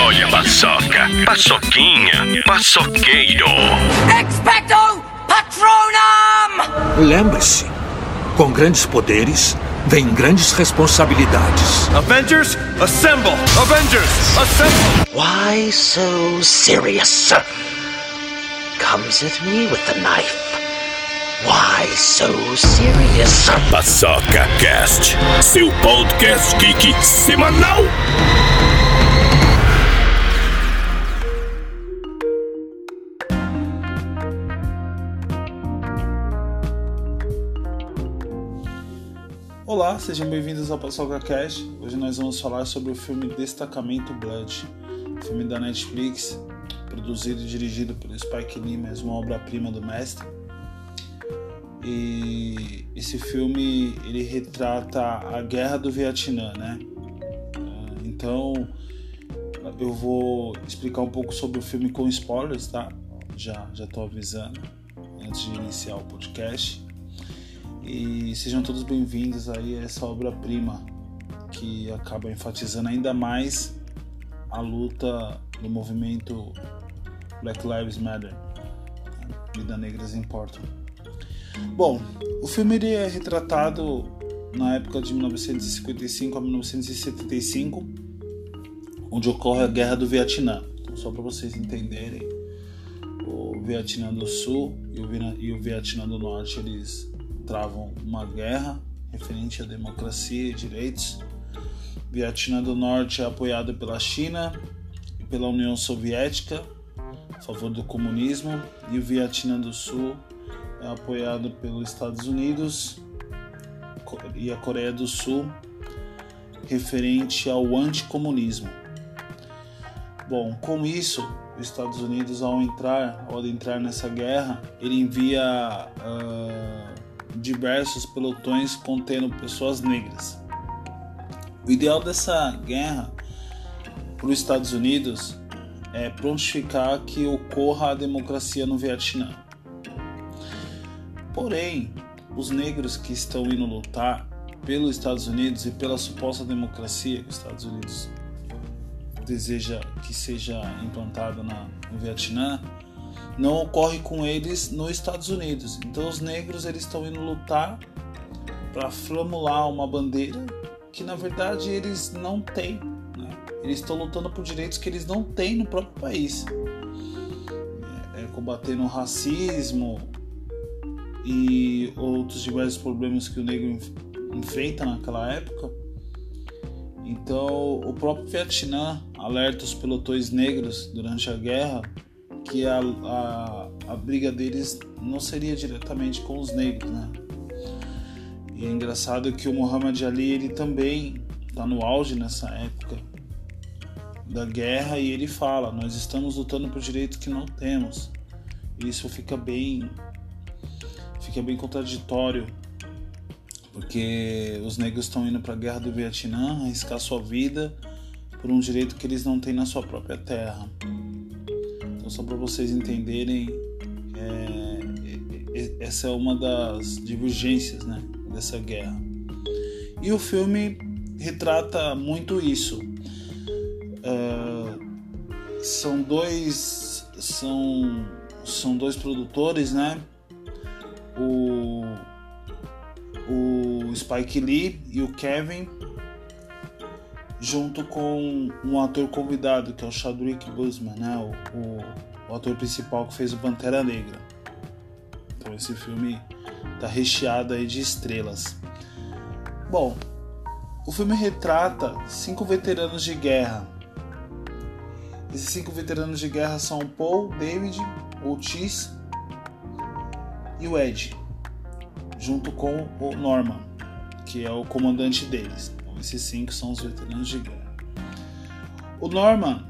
Olha a paçoca, paçoquinha, paçoqueiro. Expecto Patronum! Lembre-se, com grandes poderes vem grandes responsabilidades. Avengers, assemble! Avengers, assemble! Why so serious? Comes at me with the knife. Why so serious? Paçoca Cast, seu podcast geek semanal. Olá, sejam bem-vindos ao Paçoca Cast. Hoje nós vamos falar sobre o filme Destacamento Blood, filme da Netflix, produzido e dirigido pelo Spike Lee, mais uma obra-prima do mestre. E esse filme ele retrata a guerra do Vietnã, né? Ah, Então eu vou explicar um pouco sobre o filme com spoilers, tá? Já já tô avisando antes de iniciar o podcast. E sejam todos bem-vindos aí a essa obra-prima que acaba enfatizando ainda mais a luta do movimento Black Lives Matter. Vida negras importam. Bom, o filme é retratado na época de 1955 a 1975, onde ocorre a Guerra do Vietnã. Então, só para vocês entenderem, o Vietnã do Sul e o Vietnã do Norte eles travam uma guerra referente à democracia e direitos. Vietnã do Norte é apoiado pela China e pela União Soviética a favor do comunismo e o Vietnã do Sul é apoiado pelos Estados Unidos e a Coreia do Sul referente ao anticomunismo. Bom, com isso, os Estados Unidos ao entrar, ao entrar nessa guerra, ele envia ah, diversos pelotões contendo pessoas negras. O ideal dessa guerra para os Estados Unidos é prontificar que ocorra a democracia no Vietnã. Porém, os negros que estão indo lutar pelos Estados Unidos e pela suposta democracia que os Estados Unidos deseja que seja implantada no Vietnã, não ocorre com eles nos Estados Unidos. Então os negros eles estão indo lutar para formular uma bandeira que na verdade eles não têm. né? Eles estão lutando por direitos que eles não têm no próprio país. É, é combatendo o racismo e outros diversos problemas que o negro enf- enfrenta naquela época. Então, o próprio Vietnã alerta os pelotões negros durante a guerra que a, a, a briga deles não seria diretamente com os negros, né? E é engraçado que o Muhammad Ali ele também está no auge nessa época da guerra e ele fala: nós estamos lutando por direitos que não temos. E isso fica bem, fica bem contraditório porque os negros estão indo para a guerra do Vietnã arriscar sua vida por um direito que eles não têm na sua própria terra. Então, só para vocês entenderem, é, é, é, essa é uma das divergências né, dessa guerra. E o filme retrata muito isso. É, são dois são são dois produtores, né? O o Spike Lee e o Kevin, junto com um ator convidado que é o Chadwick Boseman, né? O, o, o ator principal que fez o Pantera Negra. Então esse filme tá recheado aí de estrelas. Bom, o filme retrata cinco veteranos de guerra. Esses cinco veteranos de guerra são Paul, David, Otis e o Ed junto com o Norman, que é o comandante deles. Esses cinco são os veteranos de guerra. O Norman,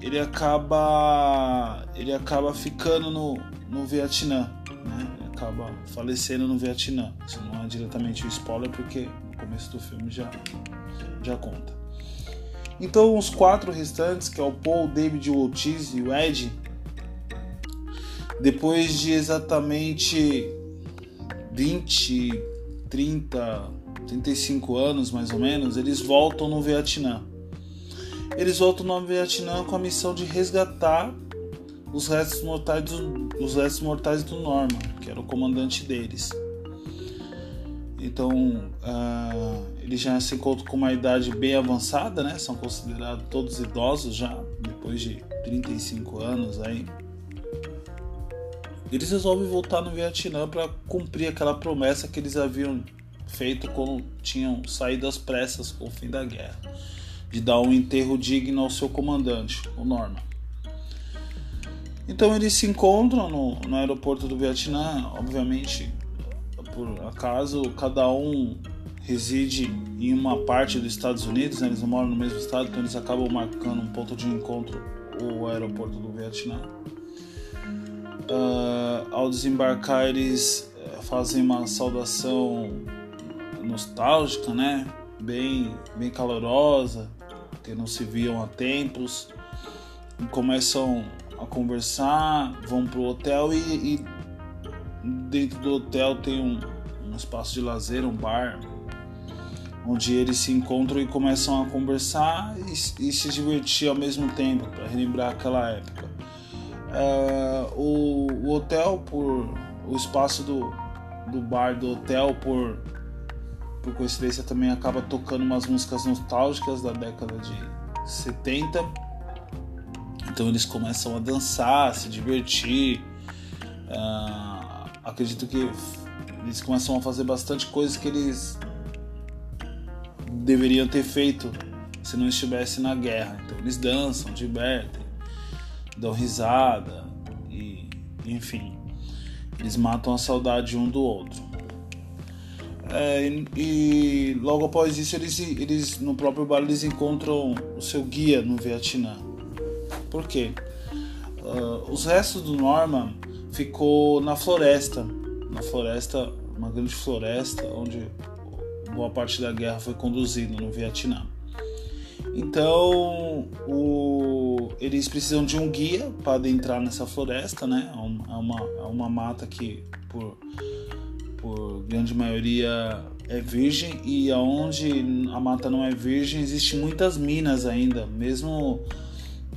ele acaba, ele acaba ficando no, no Vietnã, né? Ele acaba falecendo no Vietnã. Isso não é diretamente o spoiler, porque no começo do filme já, já conta. Então, os quatro restantes, que é o Paul, David, o Otis e o Ed, depois de exatamente 20, 30, 35 anos mais ou menos, eles voltam no Vietnã. eles voltam no Vietnã com a missão de resgatar os restos mortais do, os restos mortais do Norman, que era o comandante deles. Então, uh, eles já se encontram com uma idade bem avançada, né? São considerados todos idosos já, depois de 35 anos aí. Eles resolvem voltar no Vietnã para cumprir aquela promessa que eles haviam feito quando tinham saído às pressas com o fim da guerra, de dar um enterro digno ao seu comandante, o Norman. Então eles se encontram no, no aeroporto do Vietnã, obviamente por acaso cada um reside em uma parte dos Estados Unidos, né? eles não moram no mesmo estado, então eles acabam marcando um ponto de encontro o aeroporto do Vietnã. Uh, ao desembarcar, eles eh, fazem uma saudação nostálgica, né? Bem, bem calorosa, que não se viam há tempos. E começam a conversar, vão pro hotel e, e dentro do hotel tem um, um espaço de lazer, um bar, onde eles se encontram e começam a conversar e, e se divertir ao mesmo tempo, para relembrar aquela época. Uh, o, o, hotel, por o espaço do, do bar do hotel, por, por coincidência, também acaba tocando umas músicas nostálgicas da década de 70. Então eles começam a dançar, a se divertir. Uh, acredito que eles começam a fazer bastante coisas que eles deveriam ter feito se não estivesse na guerra. Então eles dançam, divertem, dão risada e enfim, eles matam a saudade um do outro. É, e, logo após isso eles, eles no próprio bar eles encontram o seu guia no Vietnã. Por quê? Uh, os restos do Norman ficou na floresta, na floresta, uma grande floresta onde boa parte da guerra foi conduzida no Vietnã. Então, o, eles precisam de um guia para adentrar nessa floresta, né? É uma, é uma mata que, por, por grande maioria, é virgem e aonde a mata não é virgem, existem muitas minas ainda, mesmo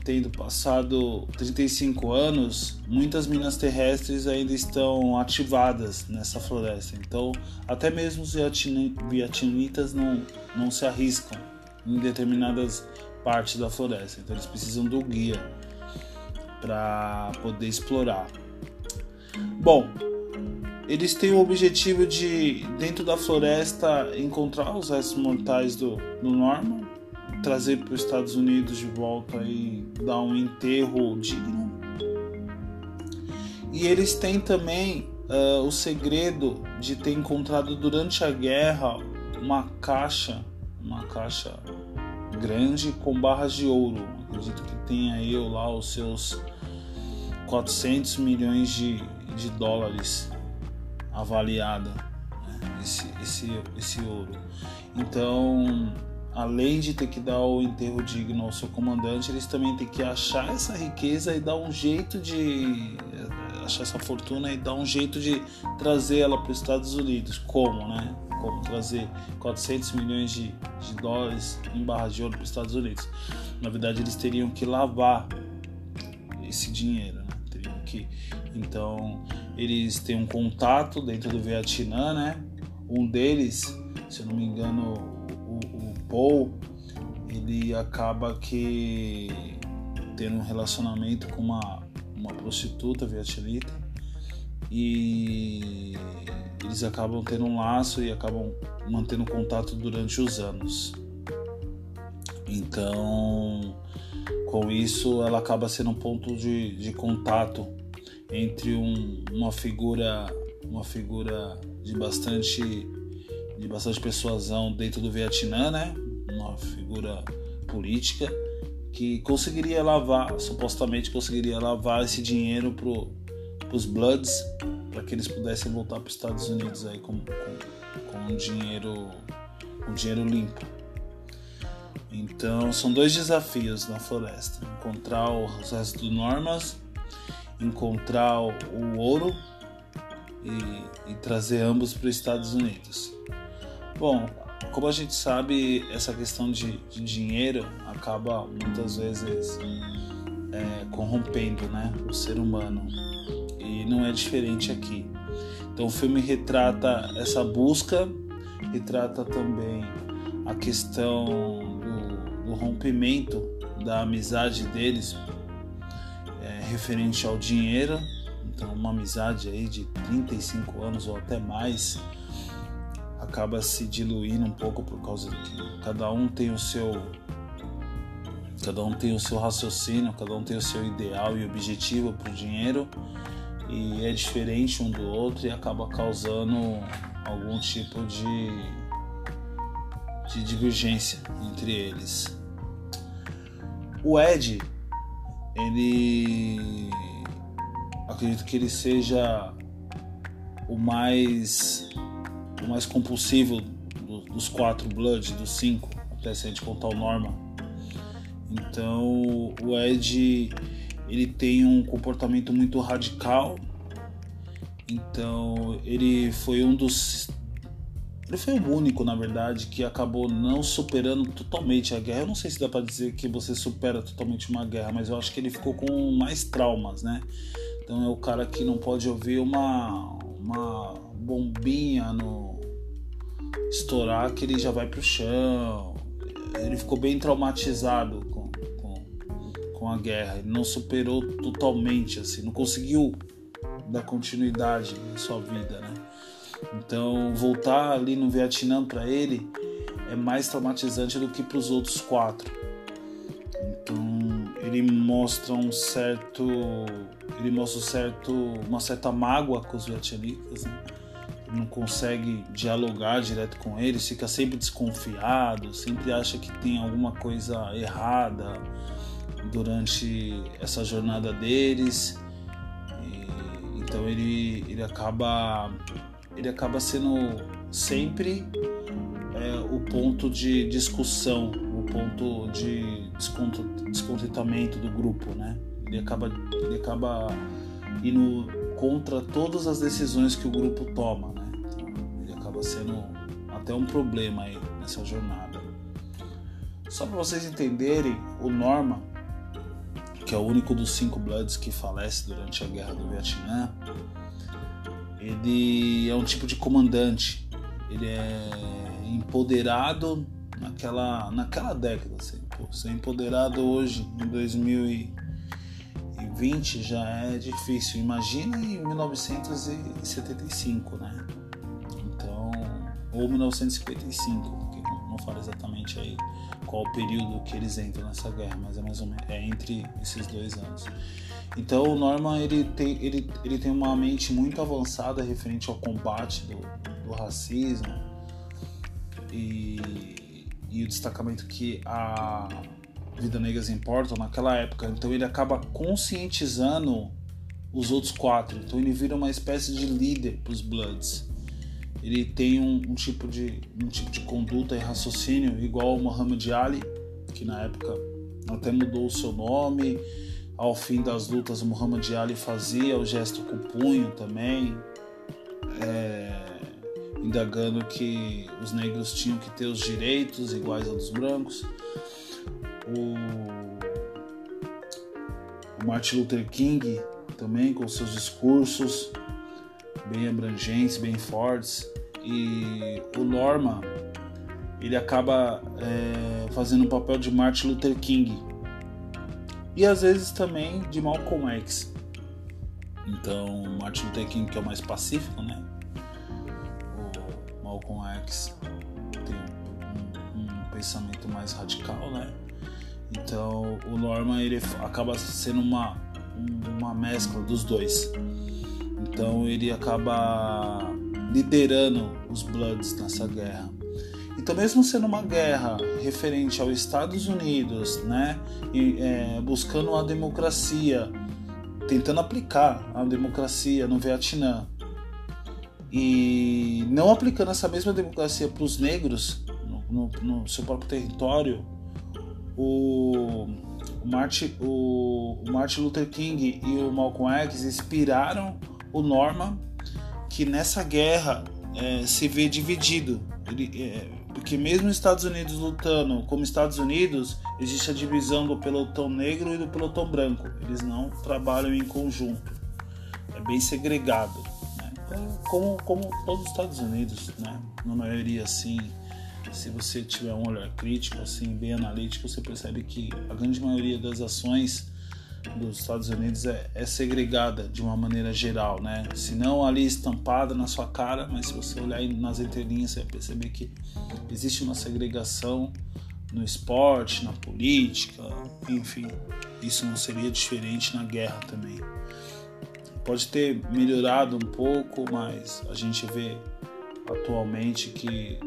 tendo passado 35 anos, muitas minas terrestres ainda estão ativadas nessa floresta. Então, até mesmo os vietnamitas não, não se arriscam em determinadas partes da floresta. Então, eles precisam do guia para poder explorar. Bom, eles têm o objetivo de, dentro da floresta, encontrar os restos mortais do, do Norman trazer para os Estados Unidos de volta e dar um enterro digno. E eles têm também uh, o segredo de ter encontrado durante a guerra uma caixa, uma caixa grande com barras de ouro. Acredito que tenha aí lá os seus 400 milhões de, de dólares avaliada né? esse, esse, esse ouro. Então além de ter que dar o enterro digno ao seu comandante, eles também têm que achar essa riqueza e dar um jeito de achar essa fortuna e dar um jeito de trazê-la para os Estados Unidos. Como, né? Como trazer 400 milhões de, de dólares em barras de ouro para os Estados Unidos? Na verdade, eles teriam que lavar esse dinheiro, né? Teriam que. Então, eles têm um contato dentro do Vietnã, né? Um deles, se eu não me engano, Paul ele acaba que tendo um relacionamento com uma, uma prostituta vietnamita e eles acabam tendo um laço e acabam mantendo contato durante os anos. Então, com isso, ela acaba sendo um ponto de, de contato entre um, uma figura uma figura de bastante de bastante persuasão dentro do Vietnã, né? Uma figura política que conseguiria lavar, supostamente conseguiria lavar esse dinheiro para os Bloods, para que eles pudessem voltar para os Estados Unidos aí com, com, com um dinheiro, um dinheiro limpo. Então são dois desafios na floresta: encontrar os restos do Normas, encontrar o ouro e, e trazer ambos para os Estados Unidos. Bom, como a gente sabe, essa questão de, de dinheiro acaba muitas vezes é, corrompendo né, o ser humano. E não é diferente aqui. Então o filme retrata essa busca, retrata também a questão do, do rompimento da amizade deles é, referente ao dinheiro. Então uma amizade aí de 35 anos ou até mais acaba se diluindo um pouco por causa que cada um tem o seu cada um tem o seu raciocínio, cada um tem o seu ideal e objetivo para o dinheiro e é diferente um do outro e acaba causando algum tipo de de divergência entre eles. O Ed, ele acredito que ele seja o mais o mais compulsivo dos quatro Blood, dos cinco, até se a gente contar o Norman. Então o Ed ele tem um comportamento muito radical. Então ele foi um dos ele foi o único, na verdade, que acabou não superando totalmente a guerra. Eu não sei se dá para dizer que você supera totalmente uma guerra, mas eu acho que ele ficou com mais traumas, né? Então é o cara que não pode ouvir uma, uma bombinha no estourar que ele já vai pro chão. Ele ficou bem traumatizado com a guerra. Ele não superou totalmente, assim, não conseguiu dar continuidade na sua vida, né? Então voltar ali no Vietnã para ele é mais traumatizante do que para os outros quatro. Então ele mostra um certo, ele mostra um certo, uma certa mágoa com os vietnamitas. Né? não consegue dialogar direto com eles, fica sempre desconfiado, sempre acha que tem alguma coisa errada durante essa jornada deles. E, então ele, ele acaba ele acaba sendo sempre é, o ponto de discussão, o ponto de descontentamento do grupo, né? Ele acaba, ele acaba indo contra todas as decisões que o grupo toma, né? acaba sendo até um problema aí nessa jornada. Só para vocês entenderem, o Norman, que é o único dos cinco Bloods que falece durante a guerra do Vietnã, ele é um tipo de comandante. Ele é empoderado naquela, naquela década. Assim, ser empoderado hoje, em 2020, já é difícil. Imagina em 1975, né? ou 1955, que não fala exatamente aí qual o período que eles entram nessa guerra, mas é mais ou menos é entre esses dois anos. Então o Norman ele tem, ele, ele tem uma mente muito avançada referente ao combate do, do racismo e, e o destacamento que a Vida Negras importam naquela época. Então ele acaba conscientizando os outros quatro. Então ele vira uma espécie de líder para os Bloods ele tem um, um, tipo de, um tipo de conduta e raciocínio igual ao Muhammad Ali, que na época até mudou o seu nome. Ao fim das lutas, o Muhammad Ali fazia o gesto com o punho também, é, indagando que os negros tinham que ter os direitos iguais aos brancos. O, o Martin Luther King também com seus discursos bem abrangentes, bem fortes. E o Norma ele acaba é, fazendo o papel de Martin Luther King e às vezes também de Malcolm X. Então, Martin Luther King que é o mais pacífico, né? O Malcolm X tem um, um pensamento mais radical, né? Então, o Norman ele acaba sendo uma uma mescla dos dois. Então ele acaba liderando os Bloods nessa guerra. Então, mesmo sendo uma guerra referente aos Estados Unidos, né, e, é, buscando a democracia, tentando aplicar a democracia no Vietnã, e não aplicando essa mesma democracia para os negros no, no, no, seu próprio território, o, o, Martin, o, o Martin Luther King e o Malcolm X inspiraram o Norman, que nessa guerra é, se vê dividido. Ele, é, Porque mesmo os Estados Unidos lutando como Estados Unidos, existe a divisão do pelotão negro e do pelotão branco. Eles não trabalham em conjunto. É bem segregado. Né? Como, como todos os Estados Unidos, né? na maioria assim. Se você tiver um olhar crítico, assim, bem analítico, você percebe que a grande maioria das ações dos Estados Unidos é, é, segregada de uma maneira geral, né? Se não ali estampada na sua cara, mas se você olhar nas entrelinhas, você vai perceber que existe uma segregação no esporte, na política, enfim. Isso não seria diferente na guerra também. Pode ter melhorado um pouco, mas a gente vê atualmente que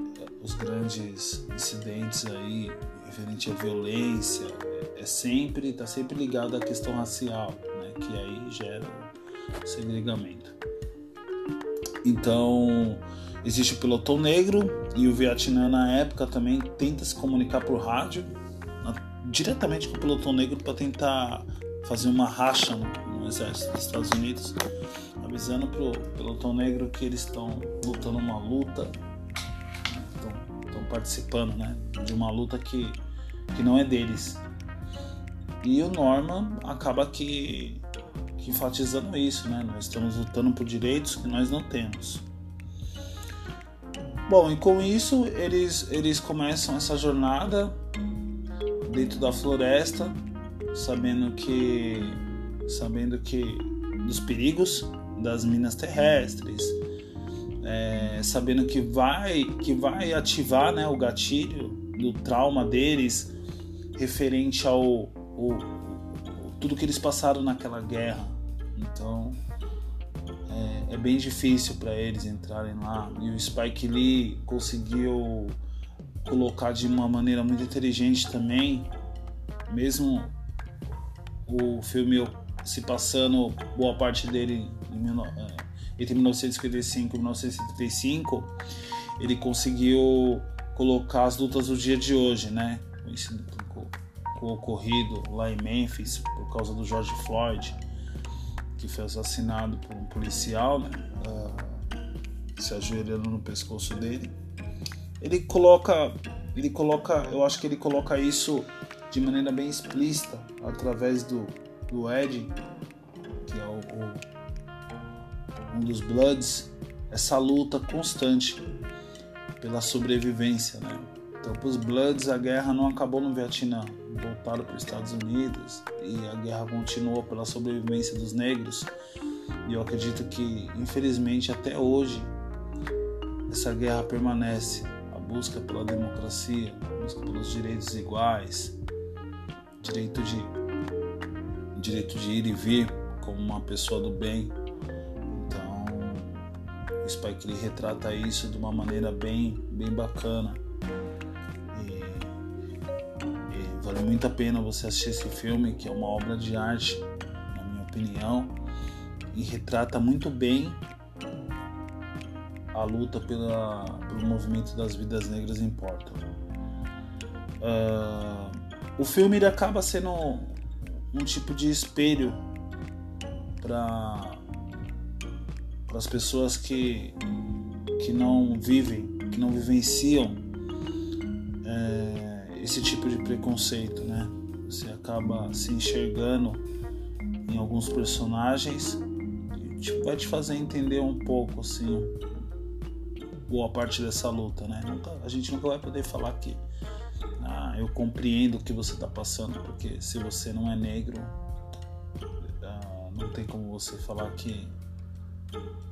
os grandes incidentes aí referente à violência, é sempre está sempre ligado à questão racial, né, que aí gera o segregamento. Então existe o pelotão negro e o Vietnã na época também tenta se comunicar por rádio diretamente com o pelotão negro para tentar fazer uma racha no, no, exército dos Estados Unidos, avisando pro pelotão negro que eles estão lutando uma luta, estão participando, né, de uma luta que que não é deles, e o Norman acaba que, que enfatizando isso, né? Nós estamos lutando por direitos que nós não temos. Bom, e com isso eles, eles começam essa jornada dentro da floresta, sabendo que sabendo que dos perigos das minas terrestres, é, sabendo que vai que vai ativar né, o gatilho do trauma deles referente ao o, tudo que eles passaram naquela guerra. Então é, é bem difícil para eles entrarem lá. E o Spike Lee conseguiu colocar de uma maneira muito inteligente também, mesmo o filme se passando boa parte dele em, entre 1955 e 1975, ele conseguiu colocar as lutas do dia de hoje, né? o ocorrido lá em Memphis por causa do George Floyd, que foi assassinado por um policial, né, uh, se ajoelhando no pescoço dele. Ele coloca, ele coloca, eu acho que ele coloca isso de maneira bem explícita através do, do Ed, que é o, um dos Bloods, essa luta constante pela sobrevivência, né? Então, para os Bloods, a guerra não acabou no Vietnã, voltaram para os Estados Unidos e a guerra continuou pela sobrevivência dos negros. E eu acredito que, infelizmente, até hoje, essa guerra permanece. A busca pela democracia, a busca pelos direitos iguais, direito de, direito de ir e vir como uma pessoa do bem. Spike Lee retrata isso de uma maneira bem, bem bacana. Vale muito a pena você assistir esse filme, que é uma obra de arte, na minha opinião, e retrata muito bem a luta pela, pelo movimento das vidas negras em Portland. Uh, o filme ele acaba sendo um tipo de espelho para as pessoas que, que não vivem, que não vivenciam esse tipo de preconceito, né? Você acaba se enxergando em alguns personagens e tipo, vai te fazer entender um pouco, assim, boa parte dessa luta, né? Nunca, a gente nunca vai poder falar que ah, eu compreendo o que você está passando, porque se você não é negro, ah, não tem como você falar que,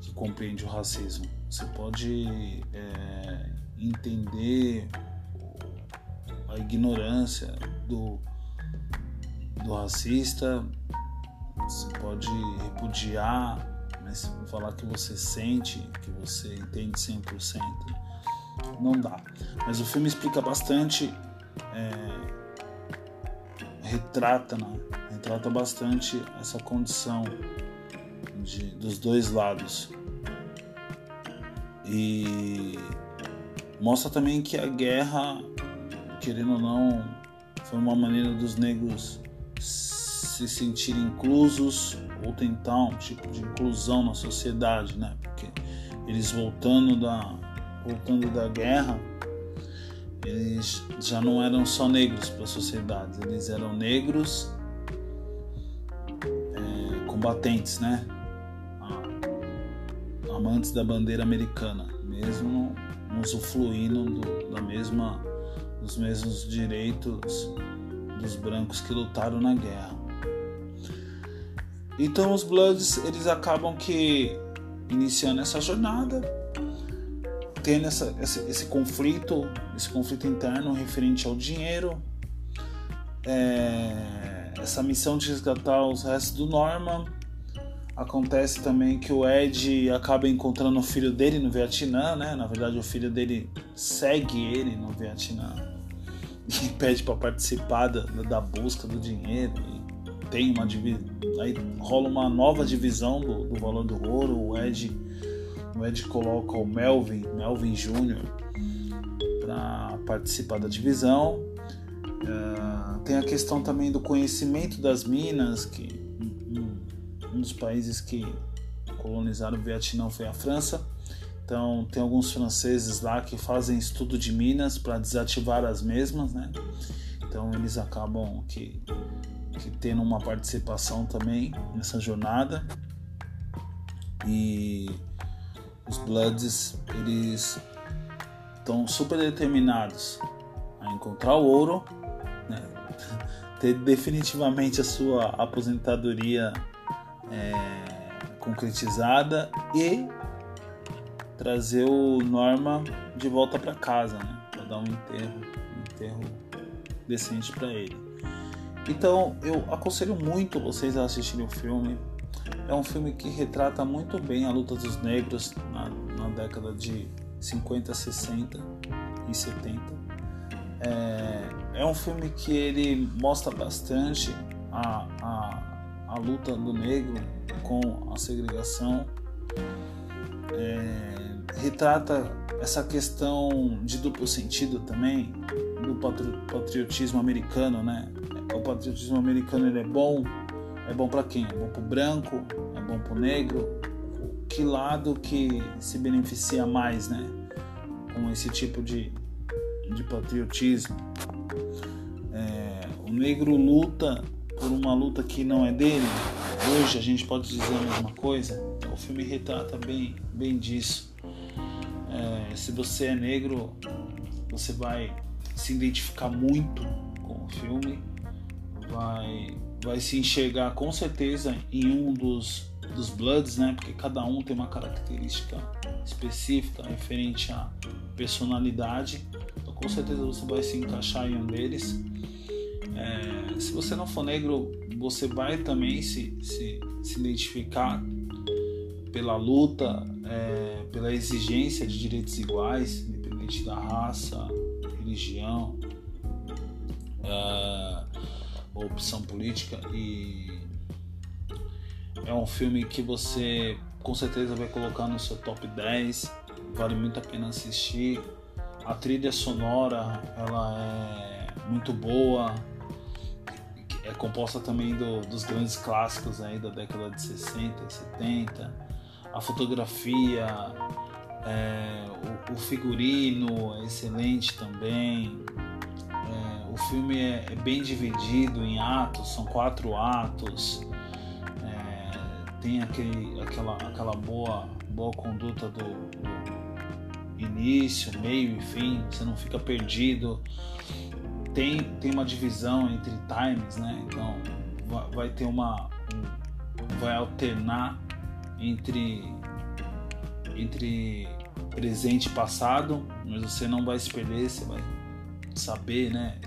que compreende o racismo. Você pode é, entender a ignorância do, do racista, você pode repudiar, mas falar que você sente, que você entende 100%, não dá. Mas o filme explica bastante, é, retrata, né? retrata bastante essa condição de, dos dois lados. E mostra também que a guerra querendo ou não, foi uma maneira dos negros se sentirem inclusos ou tentar um tipo de inclusão na sociedade, né? Porque eles voltando da voltando da guerra, eles já não eram só negros para a sociedade, eles eram negros é, combatentes, né? Amantes da bandeira americana, mesmo usufruindo do, da mesma, dos mesmos direitos dos brancos que lutaram na guerra. Então os Bloods eles acabam que iniciando essa jornada, tendo essa, esse, esse conflito, esse conflito interno referente ao dinheiro, é, essa missão de resgatar os restos do Norman. Acontece também que o Ed acaba encontrando o filho dele no Vietnã, né? Na verdade, o filho dele segue ele no Vietnã e pede para participar da, da busca do dinheiro. E tem uma aí rola uma nova divisão do, do valor do ouro. O Ed, o Ed coloca o Melvin, Melvin Jr. para participar da divisão. Uh, tem a questão também do conhecimento das minas que um dos países que colonizaram o Vietnã foi a França. Então tem alguns franceses lá que fazem estudo de minas para desativar as mesmas, né? Então eles acabam que, que tendo uma participação também nessa jornada. E os Bloods eles estão super determinados a encontrar o ouro, né? ter definitivamente a sua aposentadoria é, concretizada e trazer o Norma de volta para casa, né? Para dar um enterro, um enterro decente para ele. Então eu aconselho muito vocês a assistirem o filme. É um filme que retrata muito bem a luta dos negros na, na década de 50, 60 e 70. É, é um filme que ele mostra bastante a, a a luta do negro com a segregação, é, retrata essa questão de duplo sentido também do patriotismo americano, né? O patriotismo americano ele é bom, é bom para quem? É bom para o branco, é bom para o negro. Que lado que se beneficia mais, né? Com esse tipo de, de patriotismo. É, o negro luta por uma luta que não é dele, hoje a gente pode dizer a mesma coisa. O filme retrata bem, bem disso. É, se você é negro, você vai se identificar muito com o filme, vai, vai se enxergar com certeza em um dos, dos Bloods, né? Porque cada um tem uma característica específica referente à personalidade. Então, com certeza você vai se encaixar em um deles. É, se você não for negro, você vai também se, se, se identificar pela luta, é, pela exigência de direitos iguais, independente da raça, religião, é, opção política. E é um filme que você com certeza vai colocar no seu top 10, vale muito a pena assistir. A trilha sonora ela é muito boa, é composta também do, dos grandes clássicos aí da década de 60 e 70. A fotografia, é, o, o, figurino é excelente também. É, o filme é, é, bem dividido em atos, são quatro atos. É, tem aquele, aquela, aquela boa, boa conduta do, do início, meio e fim, você não fica perdido tem, tem uma divisão entre times, né? Então vai, vai ter uma. Um, vai alternar entre, entre presente e passado, mas você não vai se perder, você vai saber, né?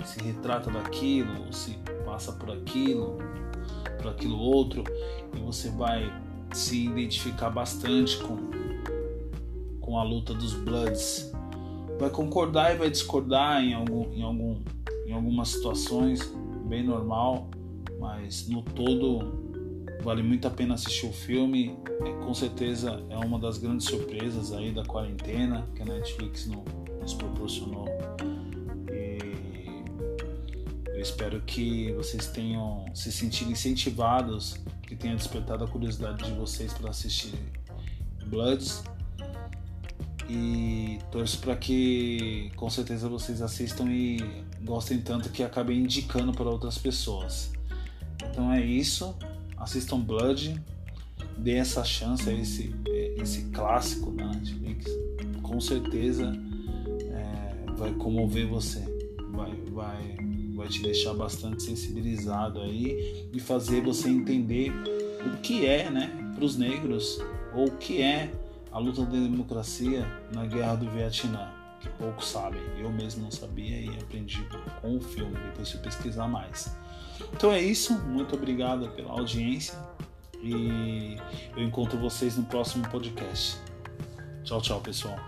Que se retrata daquilo, se passa por aquilo, por aquilo outro, e você vai se identificar bastante com, com a luta dos Bloods vai concordar e vai discordar em, algum, em, algum, em algumas situações, bem normal, mas no todo vale muito a pena assistir o filme. É, com certeza é uma das grandes surpresas aí da quarentena que a Netflix no, nos proporcionou. E eu espero que vocês tenham se sentido incentivados, que tenha despertado a curiosidade de vocês para assistir Bloods E torço para que com certeza vocês assistam e gostem tanto que acabem indicando para outras pessoas. Então é isso. Assistam Blood. Dê essa chance a esse, esse clássico da Netflix. Com certeza é, vai comover você. Vai, vai, vai te deixar bastante sensibilizado aí e fazer você entender o que é, né, para os negros, ou o que é a luta da democracia na guerra do Vietnã, que poucos sabem. Eu mesmo não sabia e aprendi com o filme, depois fui pesquisar mais. Então é isso, muito obrigado pela audiência e eu encontro vocês no próximo podcast. Tchau, tchau, pessoal.